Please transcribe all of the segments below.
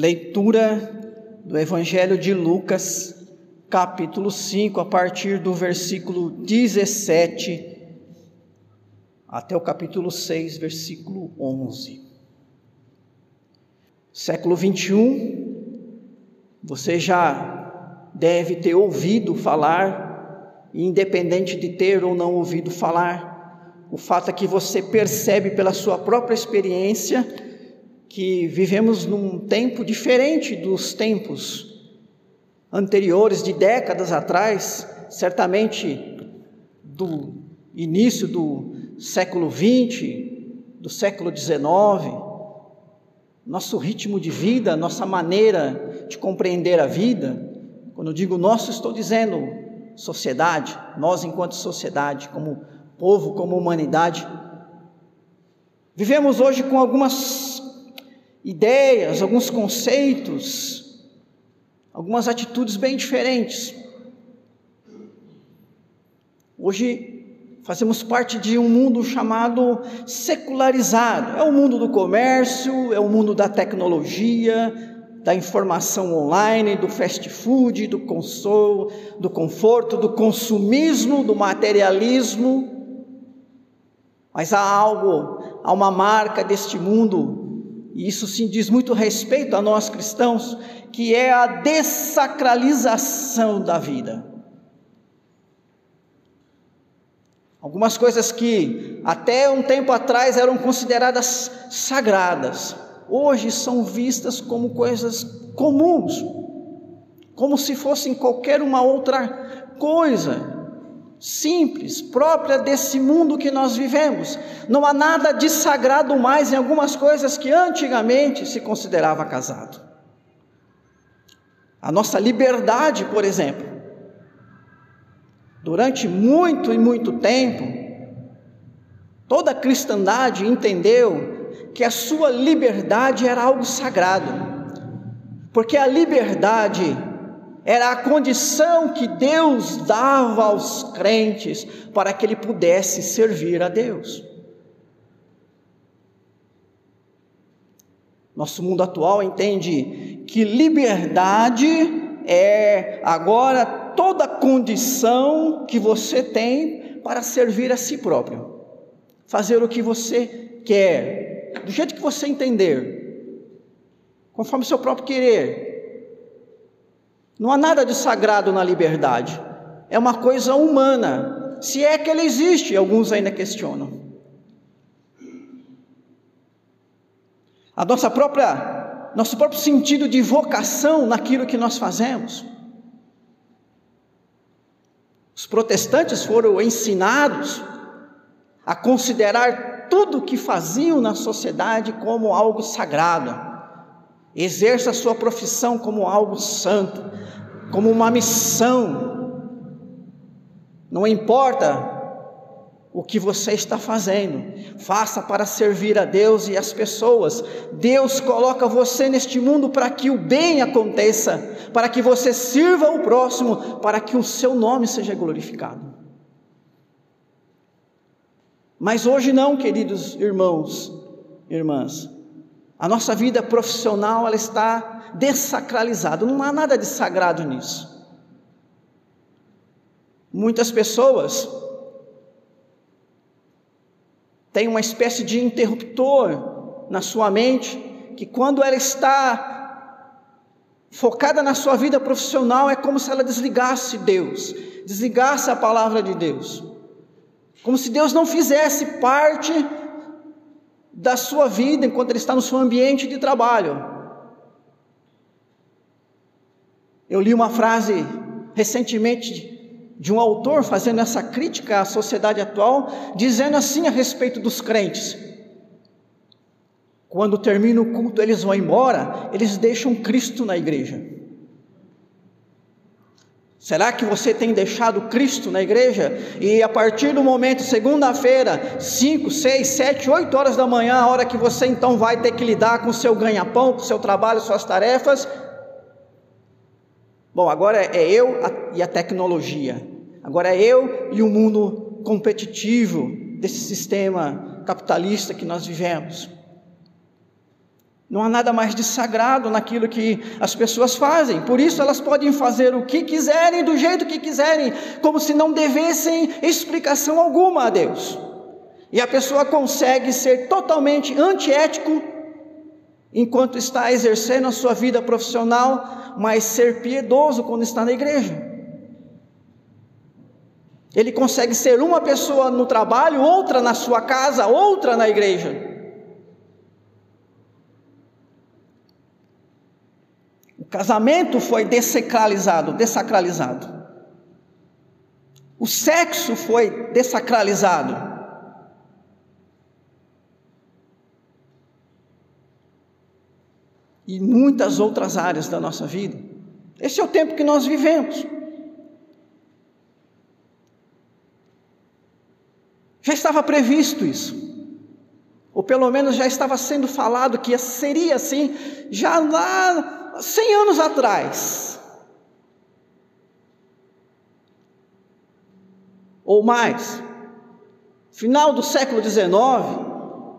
Leitura do Evangelho de Lucas, capítulo 5, a partir do versículo 17 até o capítulo 6, versículo 11. Século 21, você já deve ter ouvido falar, independente de ter ou não ouvido falar, o fato é que você percebe pela sua própria experiência que vivemos num tempo diferente dos tempos anteriores, de décadas atrás, certamente do início do século XX, do século XIX. Nosso ritmo de vida, nossa maneira de compreender a vida, quando eu digo nosso, estou dizendo sociedade, nós enquanto sociedade, como povo, como humanidade. Vivemos hoje com algumas ideias, alguns conceitos, algumas atitudes bem diferentes. Hoje fazemos parte de um mundo chamado secularizado. É o mundo do comércio, é o mundo da tecnologia, da informação online, do fast food, do consolo, do conforto, do consumismo, do materialismo. Mas há algo, há uma marca deste mundo e isso sim diz muito respeito a nós cristãos, que é a desacralização da vida. Algumas coisas que até um tempo atrás eram consideradas sagradas, hoje são vistas como coisas comuns, como se fossem qualquer uma outra coisa simples, própria desse mundo que nós vivemos. Não há nada de sagrado mais em algumas coisas que antigamente se considerava casado. A nossa liberdade, por exemplo. Durante muito e muito tempo, toda a cristandade entendeu que a sua liberdade era algo sagrado. Porque a liberdade era a condição que Deus dava aos crentes para que ele pudesse servir a Deus. Nosso mundo atual entende que liberdade é agora toda condição que você tem para servir a si próprio, fazer o que você quer, do jeito que você entender, conforme o seu próprio querer, não há nada de sagrado na liberdade. É uma coisa humana. Se é que ela existe, alguns ainda questionam. A nossa própria, nosso próprio sentido de vocação naquilo que nós fazemos. Os protestantes foram ensinados a considerar tudo o que faziam na sociedade como algo sagrado. Exerça a sua profissão como algo santo, como uma missão. Não importa o que você está fazendo, faça para servir a Deus e as pessoas. Deus coloca você neste mundo para que o bem aconteça, para que você sirva o próximo, para que o seu nome seja glorificado. Mas hoje não, queridos irmãos, irmãs. A nossa vida profissional ela está desacralizada, não há nada de sagrado nisso. Muitas pessoas têm uma espécie de interruptor na sua mente, que quando ela está focada na sua vida profissional, é como se ela desligasse Deus, desligasse a palavra de Deus, como se Deus não fizesse parte da sua vida enquanto ele está no seu ambiente de trabalho. Eu li uma frase recentemente de um autor fazendo essa crítica à sociedade atual, dizendo assim a respeito dos crentes: quando termina o culto, eles vão embora, eles deixam Cristo na igreja. Será que você tem deixado Cristo na igreja? E a partir do momento, segunda-feira, 5, 6, 7, 8 horas da manhã, a hora que você então vai ter que lidar com o seu ganha-pão, com o seu trabalho, suas tarefas. Bom, agora é eu e a tecnologia. Agora é eu e o mundo competitivo desse sistema capitalista que nós vivemos. Não há nada mais de sagrado naquilo que as pessoas fazem. Por isso elas podem fazer o que quiserem, do jeito que quiserem, como se não devessem explicação alguma a Deus. E a pessoa consegue ser totalmente antiético enquanto está exercendo a sua vida profissional, mas ser piedoso quando está na igreja. Ele consegue ser uma pessoa no trabalho, outra na sua casa, outra na igreja. Casamento foi desacralizado, desacralizado. O sexo foi desacralizado. E muitas outras áreas da nossa vida. Esse é o tempo que nós vivemos. Já estava previsto isso. Ou pelo menos já estava sendo falado que seria assim, já lá 100 anos atrás. Ou mais. Final do século XIX,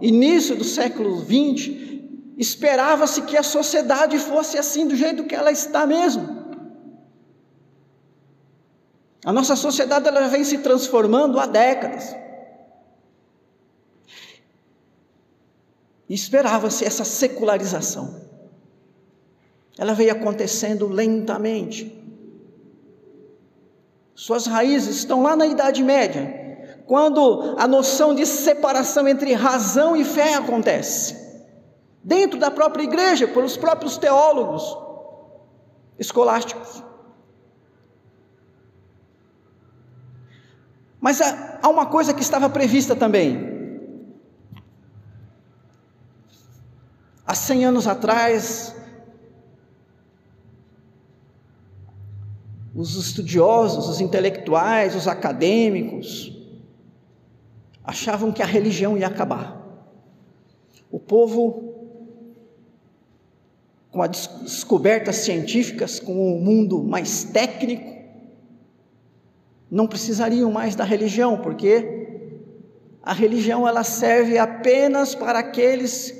início do século XX, esperava-se que a sociedade fosse assim, do jeito que ela está mesmo. A nossa sociedade ela vem se transformando há décadas. E esperava-se essa secularização. Ela veio acontecendo lentamente. Suas raízes estão lá na Idade Média, quando a noção de separação entre razão e fé acontece. Dentro da própria igreja, pelos próprios teólogos escolásticos. Mas há uma coisa que estava prevista também. Há 100 anos atrás, os estudiosos, os intelectuais, os acadêmicos, achavam que a religião ia acabar. O povo, com as descobertas científicas, com o mundo mais técnico, não precisariam mais da religião, porque a religião ela serve apenas para aqueles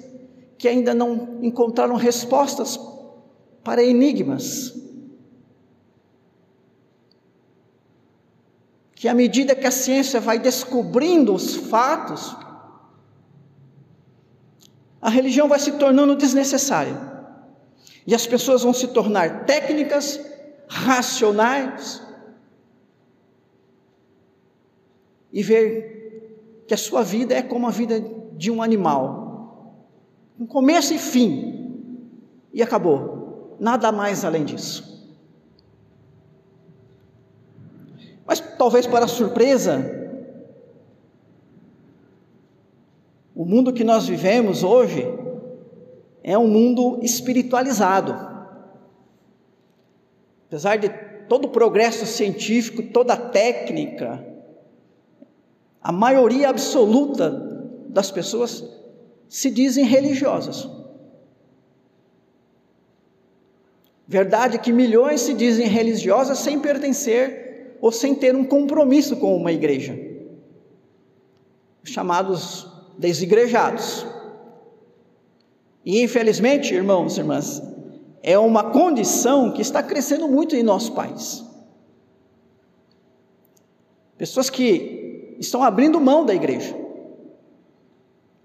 que ainda não encontraram respostas para enigmas. Que à medida que a ciência vai descobrindo os fatos, a religião vai se tornando desnecessária. E as pessoas vão se tornar técnicas, racionais, e ver que a sua vida é como a vida de um animal um começo e fim, e acabou. Nada mais além disso. Mas talvez para surpresa, o mundo que nós vivemos hoje é um mundo espiritualizado. Apesar de todo o progresso científico, toda a técnica, a maioria absoluta das pessoas se dizem religiosas. Verdade que milhões se dizem religiosas sem pertencer ou sem ter um compromisso com uma igreja. Chamados desigrejados. E infelizmente, irmãos e irmãs, é uma condição que está crescendo muito em nosso país. Pessoas que estão abrindo mão da igreja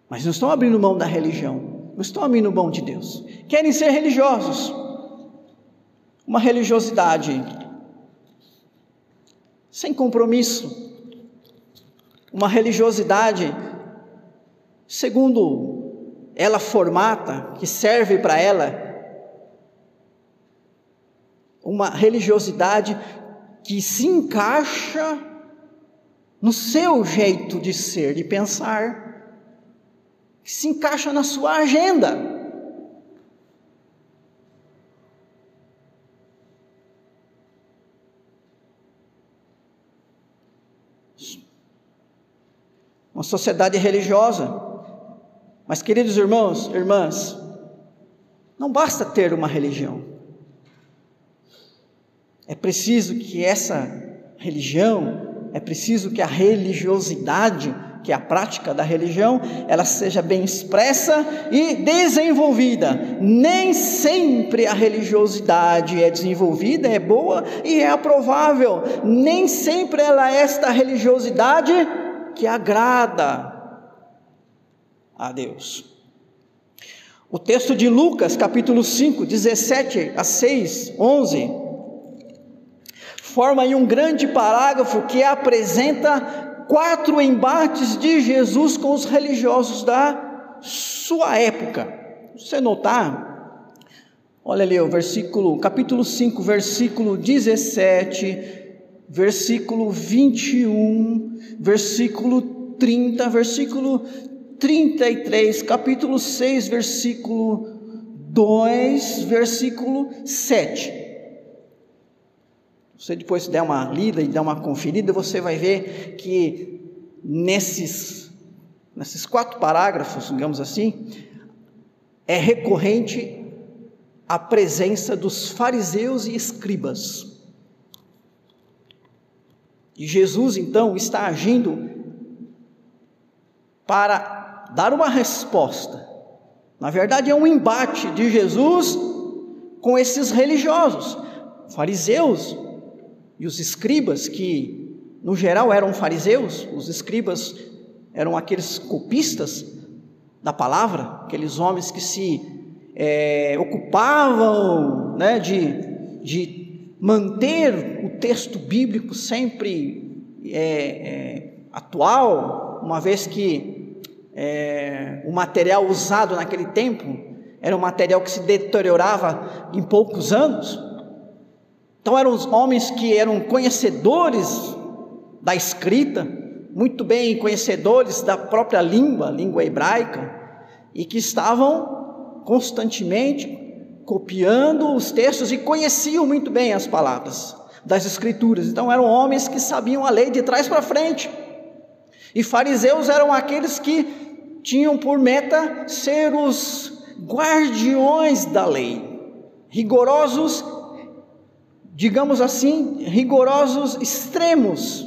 mas não estão abrindo mão da religião, não estão abrindo mão de Deus. Querem ser religiosos. Uma religiosidade sem compromisso, uma religiosidade segundo ela formata, que serve para ela, uma religiosidade que se encaixa no seu jeito de ser, de pensar que se encaixa na sua agenda. Uma sociedade religiosa. Mas, queridos irmãos, irmãs, não basta ter uma religião. É preciso que essa religião, é preciso que a religiosidade que é a prática da religião, ela seja bem expressa e desenvolvida. Nem sempre a religiosidade é desenvolvida, é boa e é aprovável. Nem sempre ela é esta religiosidade que agrada a Deus. O texto de Lucas, capítulo 5, 17 a 6, 11, forma aí um grande parágrafo que apresenta quatro embates de Jesus com os religiosos da sua época. Você notar, olha ali o versículo, capítulo 5, versículo 17, versículo 21, versículo 30, versículo 33, capítulo 6, versículo 2, versículo 7 você depois der uma lida e der uma conferida, você vai ver que nesses, nesses quatro parágrafos, digamos assim, é recorrente a presença dos fariseus e escribas. E Jesus então está agindo para dar uma resposta. Na verdade, é um embate de Jesus com esses religiosos, fariseus e os escribas, que no geral eram fariseus, os escribas eram aqueles copistas da palavra, aqueles homens que se é, ocupavam né, de, de manter o texto bíblico sempre é, é, atual, uma vez que é, o material usado naquele tempo era um material que se deteriorava em poucos anos. Então eram os homens que eram conhecedores da escrita, muito bem conhecedores da própria língua, língua hebraica, e que estavam constantemente copiando os textos e conheciam muito bem as palavras das escrituras. Então eram homens que sabiam a lei de trás para frente. E fariseus eram aqueles que tinham por meta ser os guardiões da lei, rigorosos digamos assim, rigorosos extremos.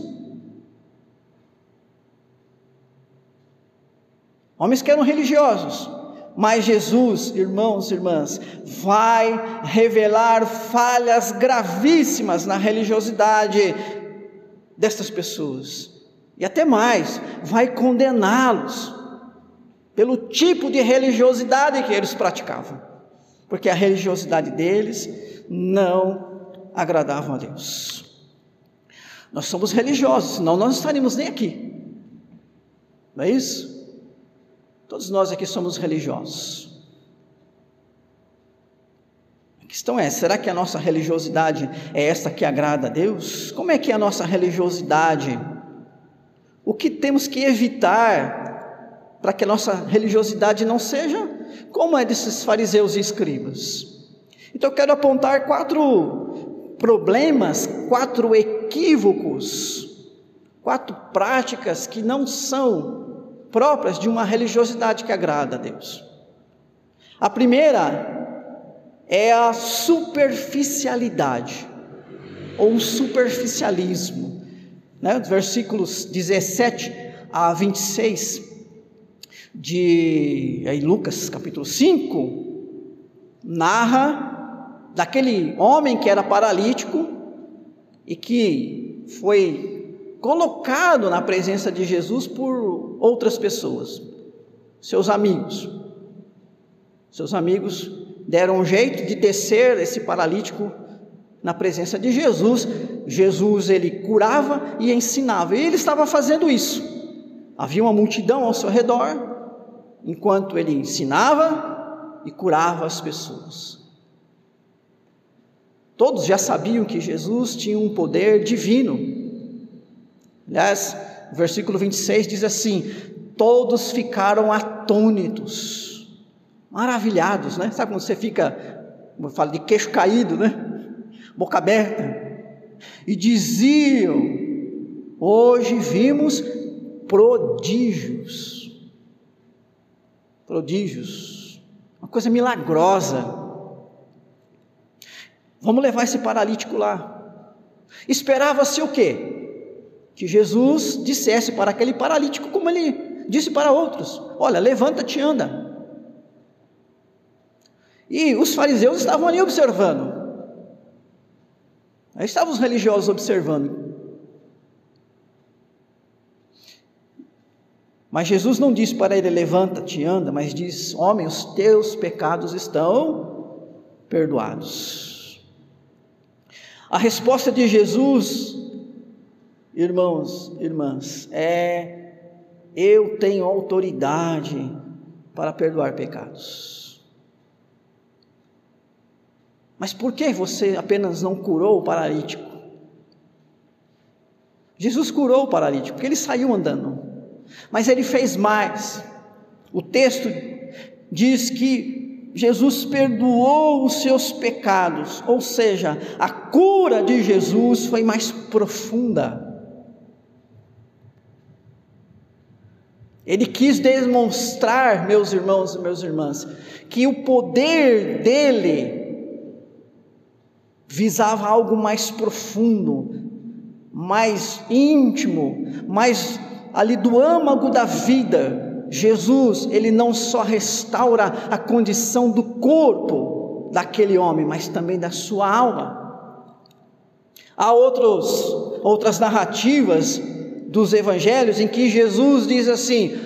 Homens que eram religiosos, mas Jesus, irmãos e irmãs, vai revelar falhas gravíssimas na religiosidade destas pessoas. E até mais, vai condená-los pelo tipo de religiosidade que eles praticavam. Porque a religiosidade deles não agradavam a Deus. Nós somos religiosos, senão nós não estaríamos nem aqui. Não é isso? Todos nós aqui somos religiosos. A questão é: será que a nossa religiosidade é esta que agrada a Deus? Como é que é a nossa religiosidade? O que temos que evitar para que a nossa religiosidade não seja como é desses fariseus e escribas? Então eu quero apontar quatro problemas, quatro equívocos, quatro práticas que não são próprias de uma religiosidade que agrada a Deus. A primeira é a superficialidade ou superficialismo, né? Versículos 17 a 26 de aí Lucas capítulo 5 narra daquele homem que era paralítico e que foi colocado na presença de Jesus por outras pessoas, seus amigos. Seus amigos deram um jeito de descer esse paralítico na presença de Jesus. Jesus ele curava e ensinava, e ele estava fazendo isso. Havia uma multidão ao seu redor, enquanto ele ensinava e curava as pessoas. Todos já sabiam que Jesus tinha um poder divino. Aliás, o versículo 26 diz assim: Todos ficaram atônitos, maravilhados, né? Sabe quando você fica, como eu falo, de queixo caído, né? Boca aberta. E diziam: Hoje vimos prodígios. Prodígios. Uma coisa milagrosa Vamos levar esse paralítico lá. Esperava-se o quê? Que Jesus dissesse para aquele paralítico, como ele disse para outros: Olha, levanta-te e anda. E os fariseus estavam ali observando. Aí estavam os religiosos observando. Mas Jesus não disse para ele: levanta-te e anda, mas diz: homem, os teus pecados estão perdoados. A resposta de Jesus, irmãos, irmãs, é: eu tenho autoridade para perdoar pecados. Mas por que você apenas não curou o paralítico? Jesus curou o paralítico, porque ele saiu andando. Mas ele fez mais. O texto diz que Jesus perdoou os seus pecados, ou seja, a cura de Jesus foi mais profunda. Ele quis demonstrar, meus irmãos e meus irmãs, que o poder dele visava algo mais profundo, mais íntimo, mais ali do âmago da vida. Jesus, ele não só restaura a condição do corpo daquele homem, mas também da sua alma. Há outros, outras narrativas dos evangelhos em que Jesus diz assim: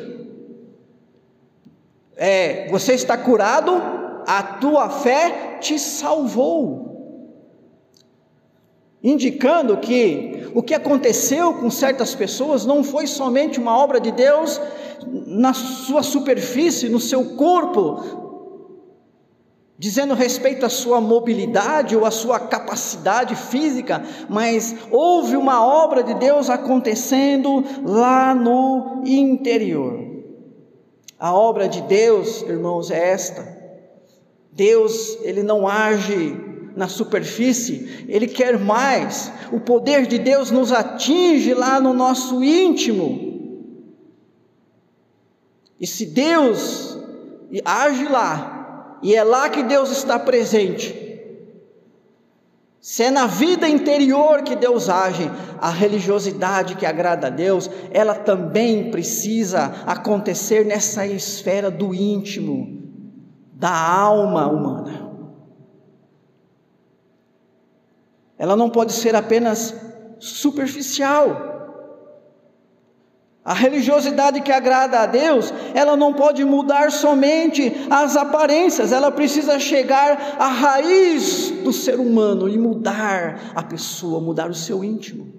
é, Você está curado, a tua fé te salvou. Indicando que o que aconteceu com certas pessoas não foi somente uma obra de Deus na sua superfície, no seu corpo, dizendo respeito à sua mobilidade ou à sua capacidade física, mas houve uma obra de Deus acontecendo lá no interior. A obra de Deus, irmãos, é esta. Deus, ele não age na superfície, Ele quer mais. O poder de Deus nos atinge lá no nosso íntimo. E se Deus age lá, e é lá que Deus está presente, se é na vida interior que Deus age, a religiosidade que agrada a Deus, ela também precisa acontecer nessa esfera do íntimo, da alma humana. ela não pode ser apenas superficial. A religiosidade que agrada a Deus, ela não pode mudar somente as aparências, ela precisa chegar à raiz do ser humano e mudar a pessoa, mudar o seu íntimo.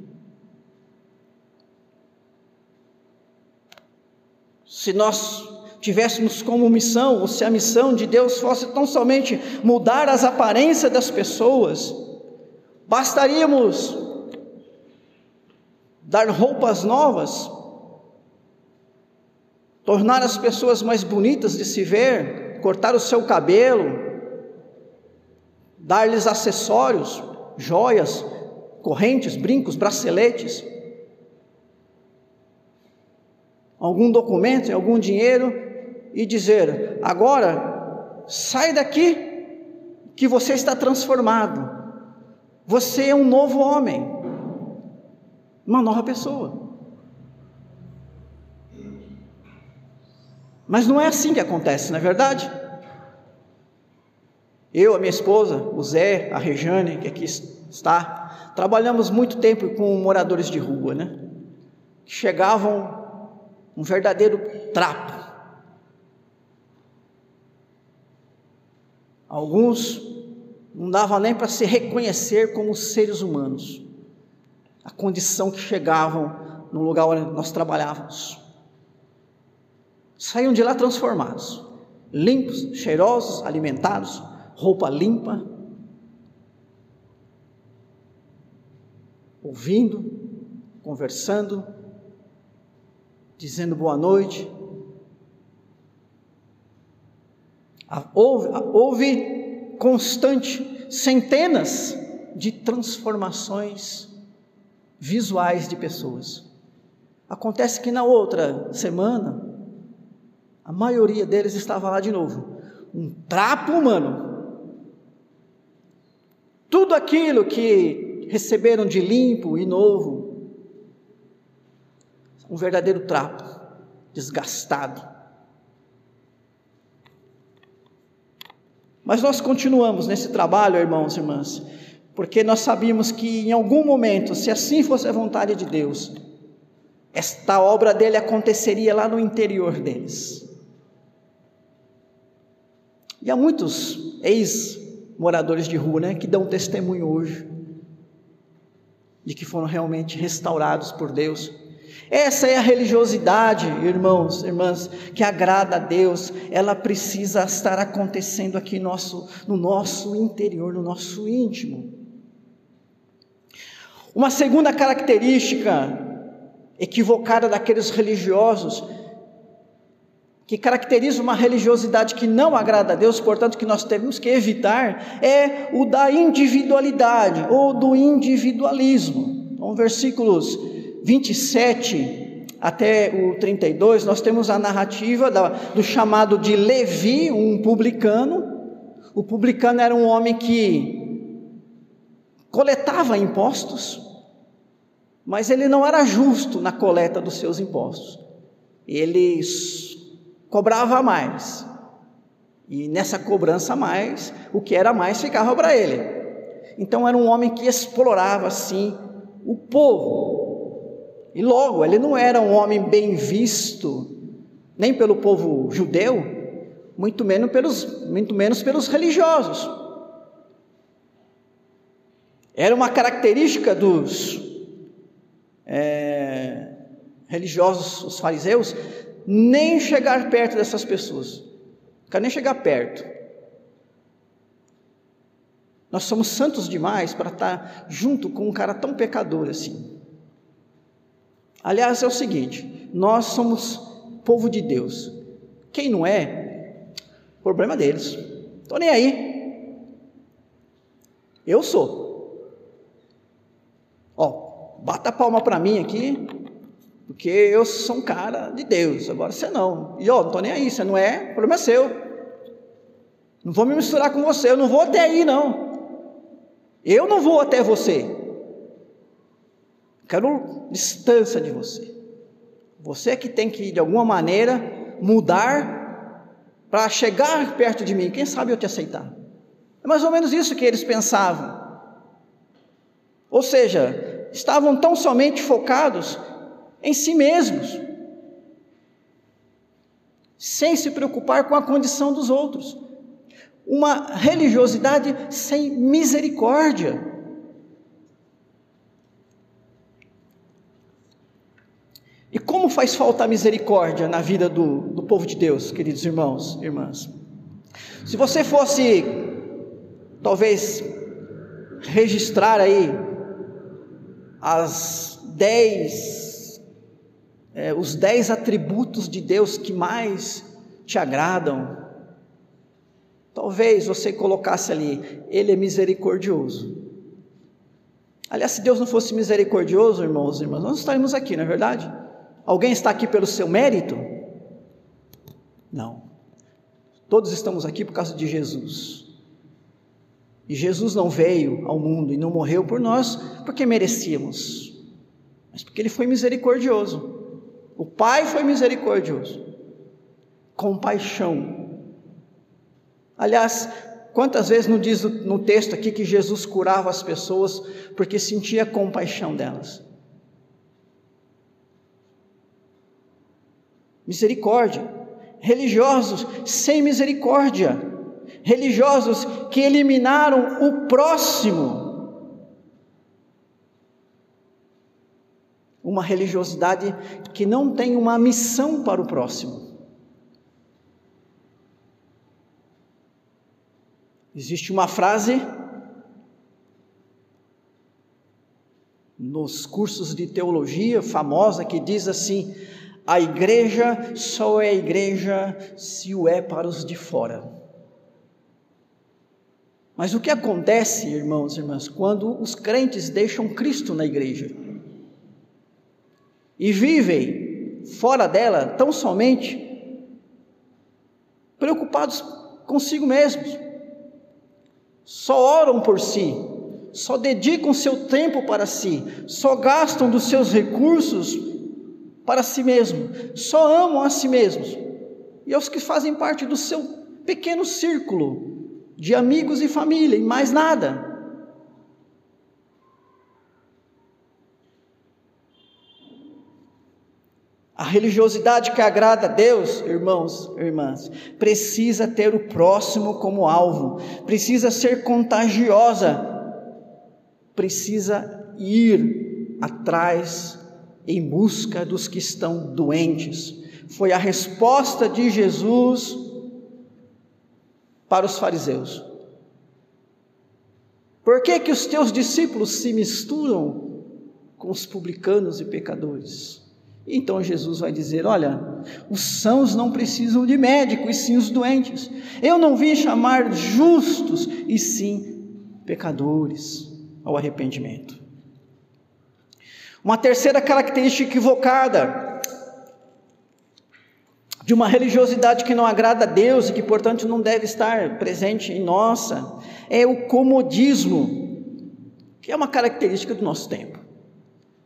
Se nós tivéssemos como missão, ou se a missão de Deus fosse tão somente mudar as aparências das pessoas, Bastaríamos dar roupas novas, tornar as pessoas mais bonitas de se ver, cortar o seu cabelo, dar-lhes acessórios, joias, correntes, brincos, braceletes, algum documento, algum dinheiro e dizer: agora sai daqui que você está transformado. Você é um novo homem, uma nova pessoa. Mas não é assim que acontece, não é verdade? Eu, a minha esposa, o Zé, a Rejane, que aqui está, trabalhamos muito tempo com moradores de rua, né? Que chegavam um verdadeiro trapo. Alguns não dava nem para se reconhecer como seres humanos, a condição que chegavam no lugar onde nós trabalhávamos. Saíam de lá transformados, limpos, cheirosos, alimentados, roupa limpa, ouvindo, conversando, dizendo boa noite. Houve, houve constante, centenas de transformações visuais de pessoas. Acontece que na outra semana, a maioria deles estava lá de novo, um trapo humano. Tudo aquilo que receberam de limpo e novo um verdadeiro trapo, desgastado. Mas nós continuamos nesse trabalho, irmãos e irmãs, porque nós sabíamos que em algum momento, se assim fosse a vontade de Deus, esta obra dele aconteceria lá no interior deles. E há muitos ex-moradores de rua, né, que dão testemunho hoje de que foram realmente restaurados por Deus. Essa é a religiosidade, irmãos, irmãs, que agrada a Deus. Ela precisa estar acontecendo aqui nosso, no nosso interior, no nosso íntimo. Uma segunda característica equivocada daqueles religiosos, que caracteriza uma religiosidade que não agrada a Deus, portanto, que nós temos que evitar, é o da individualidade ou do individualismo. Então, versículos 27 até o 32, nós temos a narrativa do chamado de Levi, um publicano. O publicano era um homem que coletava impostos, mas ele não era justo na coleta dos seus impostos. Ele cobrava mais. E nessa cobrança mais, o que era mais ficava para ele. Então era um homem que explorava assim o povo. E logo, ele não era um homem bem visto, nem pelo povo judeu, muito menos pelos, muito menos pelos religiosos. Era uma característica dos é, religiosos, os fariseus, nem chegar perto dessas pessoas. Não quero nem chegar perto. Nós somos santos demais para estar junto com um cara tão pecador assim. Aliás, é o seguinte: nós somos povo de Deus. Quem não é, problema deles. Estou nem aí. Eu sou. Ó, bata a palma para mim aqui, porque eu sou um cara de Deus, agora você não. E ó, não estou nem aí, você não é, o problema é seu. Não vou me misturar com você, eu não vou até aí, não. Eu não vou até você. Quero distância de você. Você é que tem que, de alguma maneira, mudar para chegar perto de mim. Quem sabe eu te aceitar. É mais ou menos isso que eles pensavam. Ou seja, estavam tão somente focados em si mesmos, sem se preocupar com a condição dos outros. Uma religiosidade sem misericórdia. E como faz falta a misericórdia na vida do, do povo de Deus, queridos irmãos e irmãs? Se você fosse, talvez, registrar aí as dez, é, os dez atributos de Deus que mais te agradam, talvez você colocasse ali, Ele é misericordioso. Aliás, se Deus não fosse misericordioso, irmãos e irmãs, nós estaríamos aqui, não é verdade? Alguém está aqui pelo seu mérito? Não. Todos estamos aqui por causa de Jesus. E Jesus não veio ao mundo e não morreu por nós porque merecíamos, mas porque Ele foi misericordioso. O Pai foi misericordioso. Compaixão. Aliás, quantas vezes não diz no texto aqui que Jesus curava as pessoas porque sentia compaixão delas? Misericórdia. Religiosos sem misericórdia religiosos que eliminaram o próximo. Uma religiosidade que não tem uma missão para o próximo. Existe uma frase nos cursos de teologia famosa que diz assim: a igreja só é igreja se o é para os de fora. Mas o que acontece, irmãos e irmãs, quando os crentes deixam Cristo na igreja e vivem fora dela tão somente preocupados consigo mesmos, só oram por si, só dedicam seu tempo para si, só gastam dos seus recursos para si mesmo, só amam a si mesmos e aos que fazem parte do seu pequeno círculo de amigos e família, e mais nada. A religiosidade que agrada a Deus, irmãos, irmãs, precisa ter o próximo como alvo, precisa ser contagiosa, precisa ir atrás em busca dos que estão doentes. Foi a resposta de Jesus para os fariseus. Por que que os teus discípulos se misturam com os publicanos e pecadores? Então Jesus vai dizer: Olha, os sãos não precisam de médico, e sim os doentes. Eu não vim chamar justos, e sim pecadores ao arrependimento. Uma terceira característica equivocada de uma religiosidade que não agrada a Deus e que, portanto, não deve estar presente em nossa, é o comodismo, que é uma característica do nosso tempo.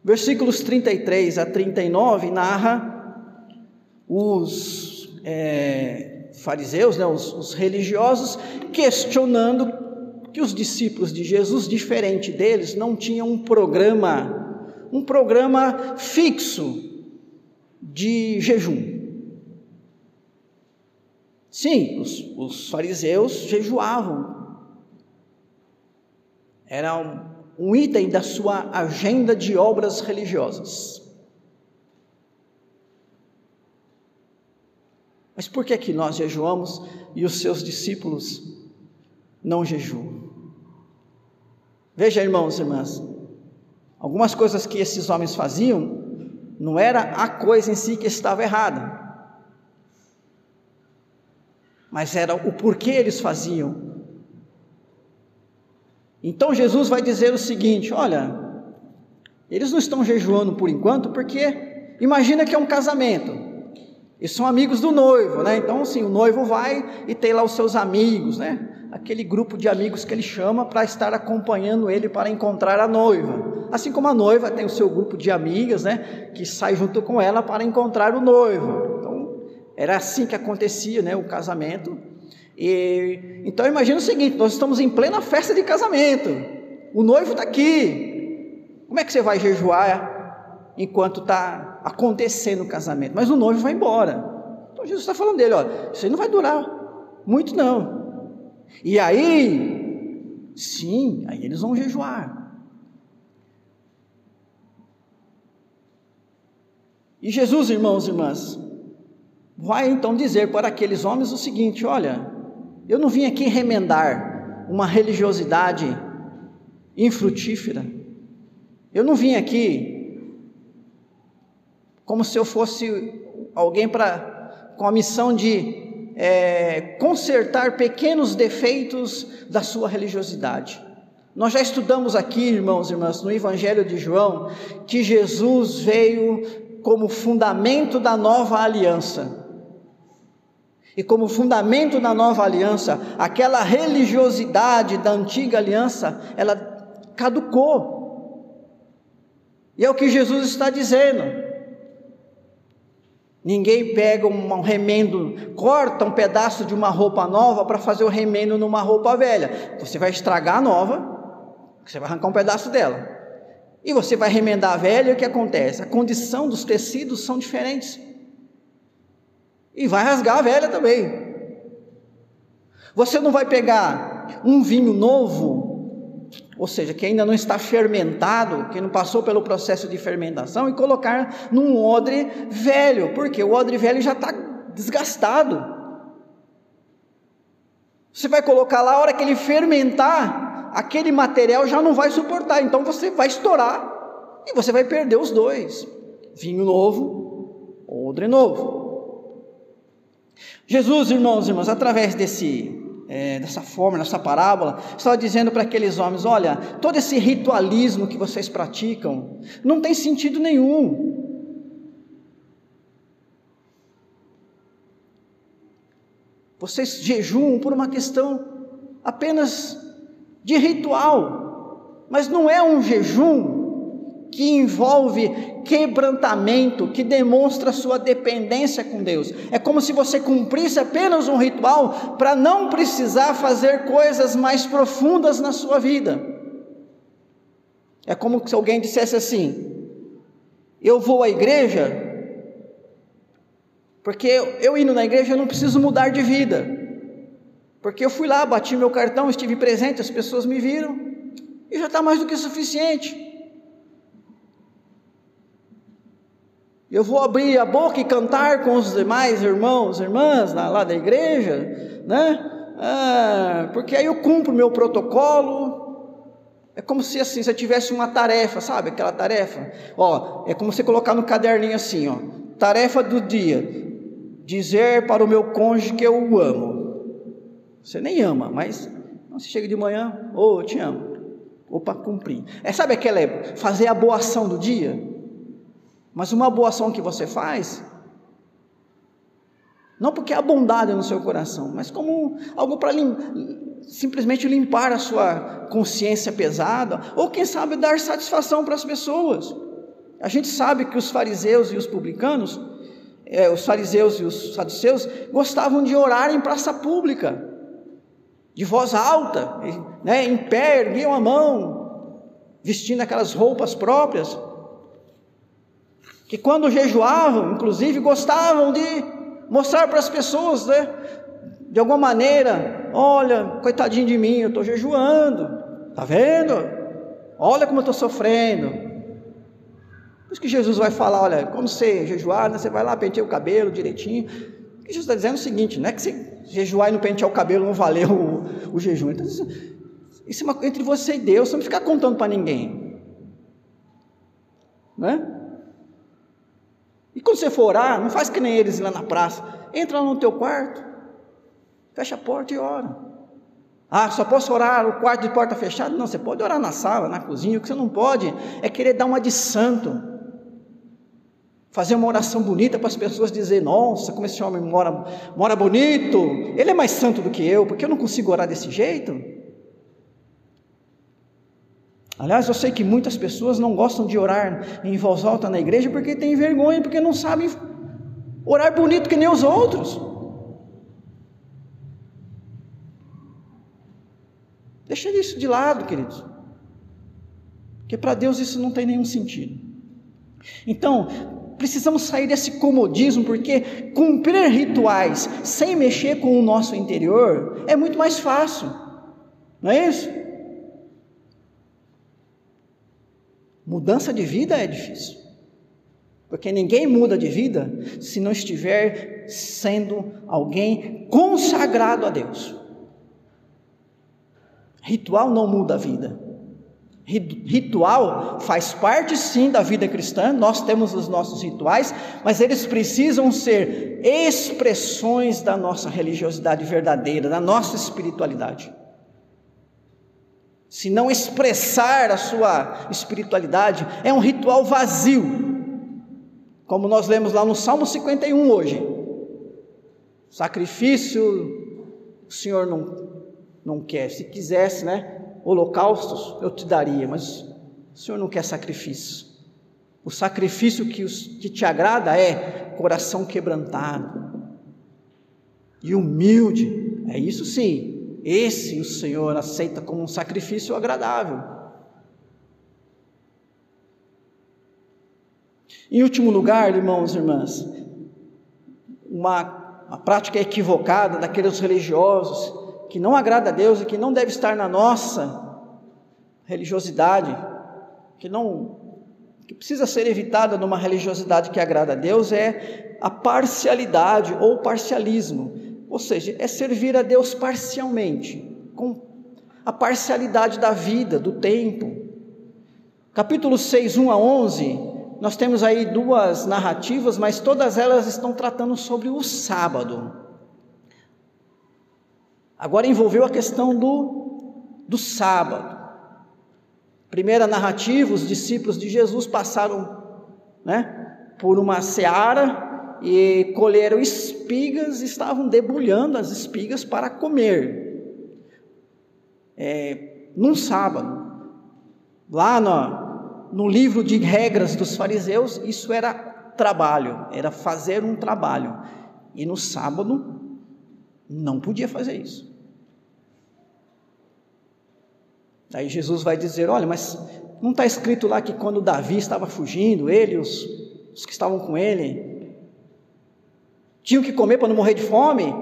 Versículos 33 a 39 narra os é, fariseus, né, os, os religiosos, questionando que os discípulos de Jesus, diferente deles, não tinham um programa, um programa fixo de jejum. Sim, os, os fariseus jejuavam. Era um, item da sua agenda de obras religiosas. Mas por que que nós jejuamos e os seus discípulos não jejuam? Veja, irmãos e irmãs, algumas coisas que esses homens faziam não era a coisa em si que estava errada, mas era o porquê eles faziam então Jesus vai dizer o seguinte: olha, eles não estão jejuando por enquanto, porque imagina que é um casamento. E são amigos do noivo, né? Então, assim, o noivo vai e tem lá os seus amigos, né? Aquele grupo de amigos que ele chama para estar acompanhando ele para encontrar a noiva. Assim como a noiva tem o seu grupo de amigas, né? Que sai junto com ela para encontrar o noivo. Então, era assim que acontecia, né? O casamento. E, então imagina o seguinte: nós estamos em plena festa de casamento, o noivo está aqui. Como é que você vai jejuar enquanto está acontecendo o casamento? Mas o noivo vai embora. Então Jesus está falando dele: olha, isso aí não vai durar muito, não. E aí, sim, aí eles vão jejuar. E Jesus, irmãos e irmãs, vai então dizer para aqueles homens o seguinte: olha, eu não vim aqui remendar uma religiosidade infrutífera. Eu não vim aqui como se eu fosse alguém para com a missão de é, consertar pequenos defeitos da sua religiosidade. Nós já estudamos aqui, irmãos e irmãs, no Evangelho de João, que Jesus veio como fundamento da nova aliança. E como fundamento da nova aliança, aquela religiosidade da antiga aliança, ela caducou. E é o que Jesus está dizendo. Ninguém pega um remendo, corta um pedaço de uma roupa nova para fazer o remendo numa roupa velha. Você vai estragar a nova, você vai arrancar um pedaço dela. E você vai remendar a velha, e o que acontece? A condição dos tecidos são diferentes. E vai rasgar a velha também. Você não vai pegar um vinho novo, ou seja, que ainda não está fermentado, que não passou pelo processo de fermentação, e colocar num odre velho, porque o odre velho já está desgastado. Você vai colocar lá, a hora que ele fermentar, aquele material já não vai suportar, então você vai estourar e você vai perder os dois: vinho novo, odre novo. Jesus, irmãos e irmãs, através desse, é, dessa forma, dessa parábola, estava dizendo para aqueles homens: olha, todo esse ritualismo que vocês praticam não tem sentido nenhum. Vocês jejuam por uma questão apenas de ritual, mas não é um jejum que envolve quebrantamento que demonstra sua dependência com Deus. É como se você cumprisse apenas um ritual para não precisar fazer coisas mais profundas na sua vida. É como se alguém dissesse assim: Eu vou à igreja porque eu, indo na igreja eu não preciso mudar de vida. Porque eu fui lá, bati meu cartão, estive presente, as pessoas me viram, e já está mais do que suficiente. Eu vou abrir a boca e cantar com os demais irmãos, irmãs lá, da igreja, né? Ah, porque aí eu cumpro meu protocolo. É como se assim, você tivesse uma tarefa, sabe? Aquela tarefa. Ó, é como você colocar no caderninho assim, ó. Tarefa do dia: dizer para o meu cônjuge que eu o amo. Você nem ama, mas você chega de manhã, ô, oh, eu te amo. Ou para cumprir. É, sabe aquela fazer a boa ação do dia? Mas uma boa ação que você faz, não porque há bondade no seu coração, mas como algo para lim, simplesmente limpar a sua consciência pesada, ou quem sabe dar satisfação para as pessoas. A gente sabe que os fariseus e os publicanos é, os fariseus e os saduceus gostavam de orar em praça pública, de voz alta, né, em pé, erguiam a mão, vestindo aquelas roupas próprias, que quando jejuavam, inclusive, gostavam de mostrar para as pessoas, né, de alguma maneira, olha, coitadinho de mim, eu estou jejuando, tá vendo? Olha como eu estou sofrendo. Por isso que Jesus vai falar: olha, quando você jejuar, né, você vai lá pentear o cabelo direitinho. O que Jesus está dizendo é o seguinte: não é que você jejuar e não pentear o cabelo não valeu o, o jejum. Então, isso, isso é uma, entre você e Deus, você não ficar contando para ninguém. Né? E quando você for orar, não faz que nem eles lá na praça. Entra lá no teu quarto, fecha a porta e ora. Ah, só posso orar no quarto de porta fechada? Não, você pode orar na sala, na cozinha. O que você não pode é querer dar uma de santo fazer uma oração bonita para as pessoas dizer: Nossa, como esse homem mora, mora bonito, ele é mais santo do que eu, porque eu não consigo orar desse jeito. Aliás, eu sei que muitas pessoas não gostam de orar em voz alta na igreja porque têm vergonha, porque não sabem orar bonito que nem os outros. Deixa isso de lado, queridos. Porque para Deus isso não tem nenhum sentido. Então, precisamos sair desse comodismo, porque cumprir rituais sem mexer com o nosso interior é muito mais fácil, não é isso? Mudança de vida é difícil, porque ninguém muda de vida se não estiver sendo alguém consagrado a Deus. Ritual não muda a vida. Ritual faz parte sim da vida cristã, nós temos os nossos rituais, mas eles precisam ser expressões da nossa religiosidade verdadeira, da nossa espiritualidade. Se não expressar a sua espiritualidade, é um ritual vazio, como nós lemos lá no Salmo 51 hoje. Sacrifício, o Senhor não, não quer, se quisesse, né? holocaustos eu te daria, mas o Senhor não quer sacrifício. O sacrifício que, os, que te agrada é coração quebrantado e humilde. É isso sim. Esse o Senhor aceita como um sacrifício agradável. Em último lugar, irmãos e irmãs, uma, uma prática equivocada daqueles religiosos que não agrada a Deus e que não deve estar na nossa religiosidade, que não que precisa ser evitada numa religiosidade que agrada a Deus é a parcialidade ou parcialismo, ou seja, é servir a Deus parcialmente, com a parcialidade da vida, do tempo. Capítulo 6, 1 a 11, nós temos aí duas narrativas, mas todas elas estão tratando sobre o sábado. Agora envolveu a questão do, do sábado. Primeira narrativa, os discípulos de Jesus passaram né, por uma seara e colheram espigas estavam debulhando as espigas para comer. É, num sábado, lá no, no livro de regras dos fariseus, isso era trabalho, era fazer um trabalho. E no sábado não podia fazer isso. Aí Jesus vai dizer: Olha, mas não está escrito lá que quando Davi estava fugindo, ele os, os que estavam com ele tinham que comer para não morrer de fome?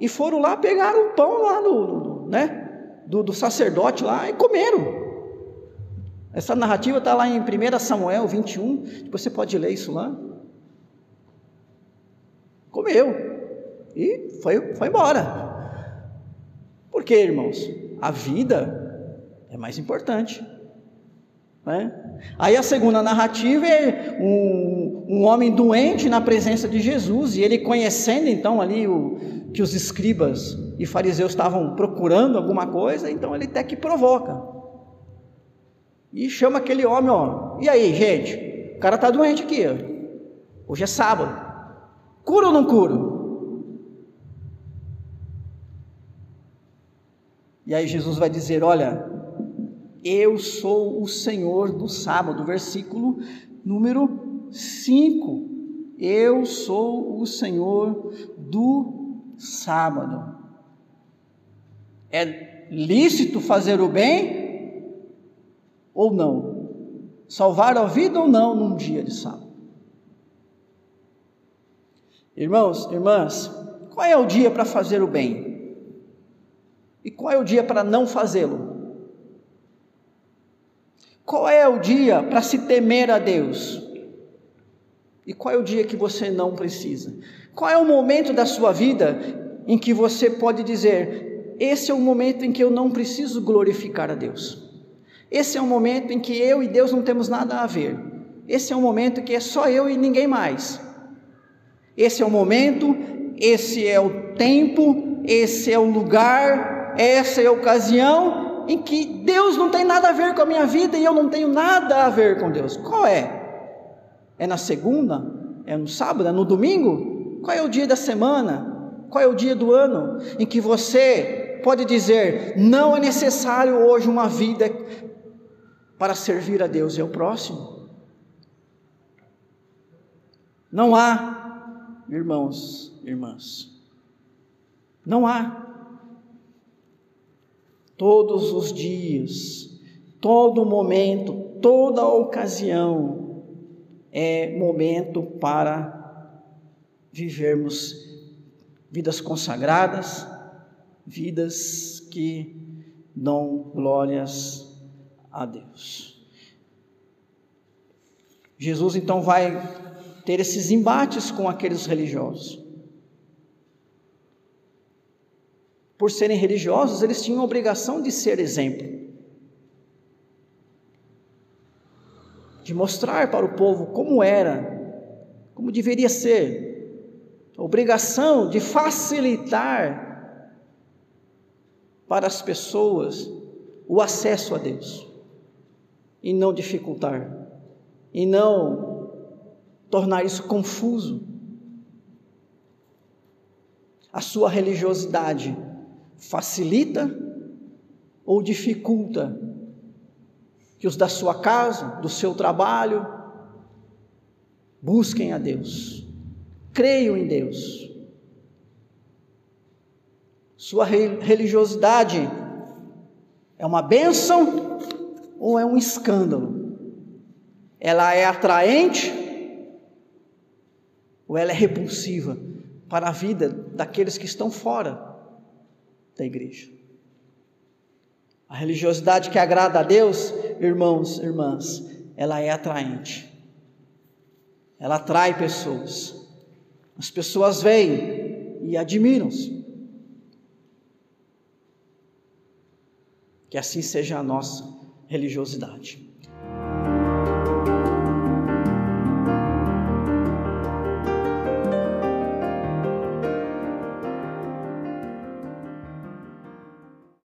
E foram lá, pegaram o pão lá do, do né, do, do sacerdote lá e comeram. Essa narrativa está lá em 1 Samuel 21, depois você pode ler isso lá. Comeu e foi, foi embora. Por quê, irmãos? A vida é mais importante. Né? Aí a segunda narrativa é um, um, homem doente na presença de Jesus, e ele conhecendo então ali o, que os escribas e fariseus estavam procurando alguma coisa, então ele até que provoca. E chama aquele homem, ó. E aí, gente? O cara está doente aqui, ó. Hoje é sábado. Cura ou não curo? E aí Jesus vai dizer: Olha, eu sou o Senhor do sábado, versículo número 5. Eu sou o Senhor do sábado. É lícito fazer o bem ou não? Salvar a vida ou não num dia de sábado? Irmãos, irmãs, qual é o dia para fazer o bem? E qual é o dia para não fazê-lo? Qual é o dia para se temer a Deus? E qual é o dia que você não precisa? Qual é o momento da sua vida em que você pode dizer: esse é o momento em que eu não preciso glorificar a Deus? Esse é o momento em que eu e Deus não temos nada a ver. Esse é o momento que é só eu e ninguém mais. Esse é o momento, esse é o tempo, esse é o lugar, essa é a ocasião em que Deus não tem nada a ver com a minha vida e eu não tenho nada a ver com Deus. Qual é? É na segunda? É no sábado? É no domingo? Qual é o dia da semana? Qual é o dia do ano em que você pode dizer: não é necessário hoje uma vida para servir a Deus e ao próximo? Não há, irmãos, irmãs, não há todos os dias, todo momento, toda ocasião é momento para vivermos vidas consagradas, vidas que dão glórias a Deus. Jesus então vai ter esses embates com aqueles religiosos. por serem religiosos, eles tinham a obrigação de ser exemplo. De mostrar para o povo como era, como deveria ser. A obrigação de facilitar para as pessoas o acesso a Deus. E não dificultar. E não tornar isso confuso. A sua religiosidade facilita ou dificulta que os da sua casa, do seu trabalho, busquem a Deus, creiam em Deus. Sua religiosidade é uma bênção ou é um escândalo? Ela é atraente ou ela é repulsiva para a vida daqueles que estão fora da igreja. A religiosidade que agrada a Deus, irmãos, irmãs, ela é atraente. Ela atrai pessoas. As pessoas veem e admiram-se. Que assim seja a nossa religiosidade.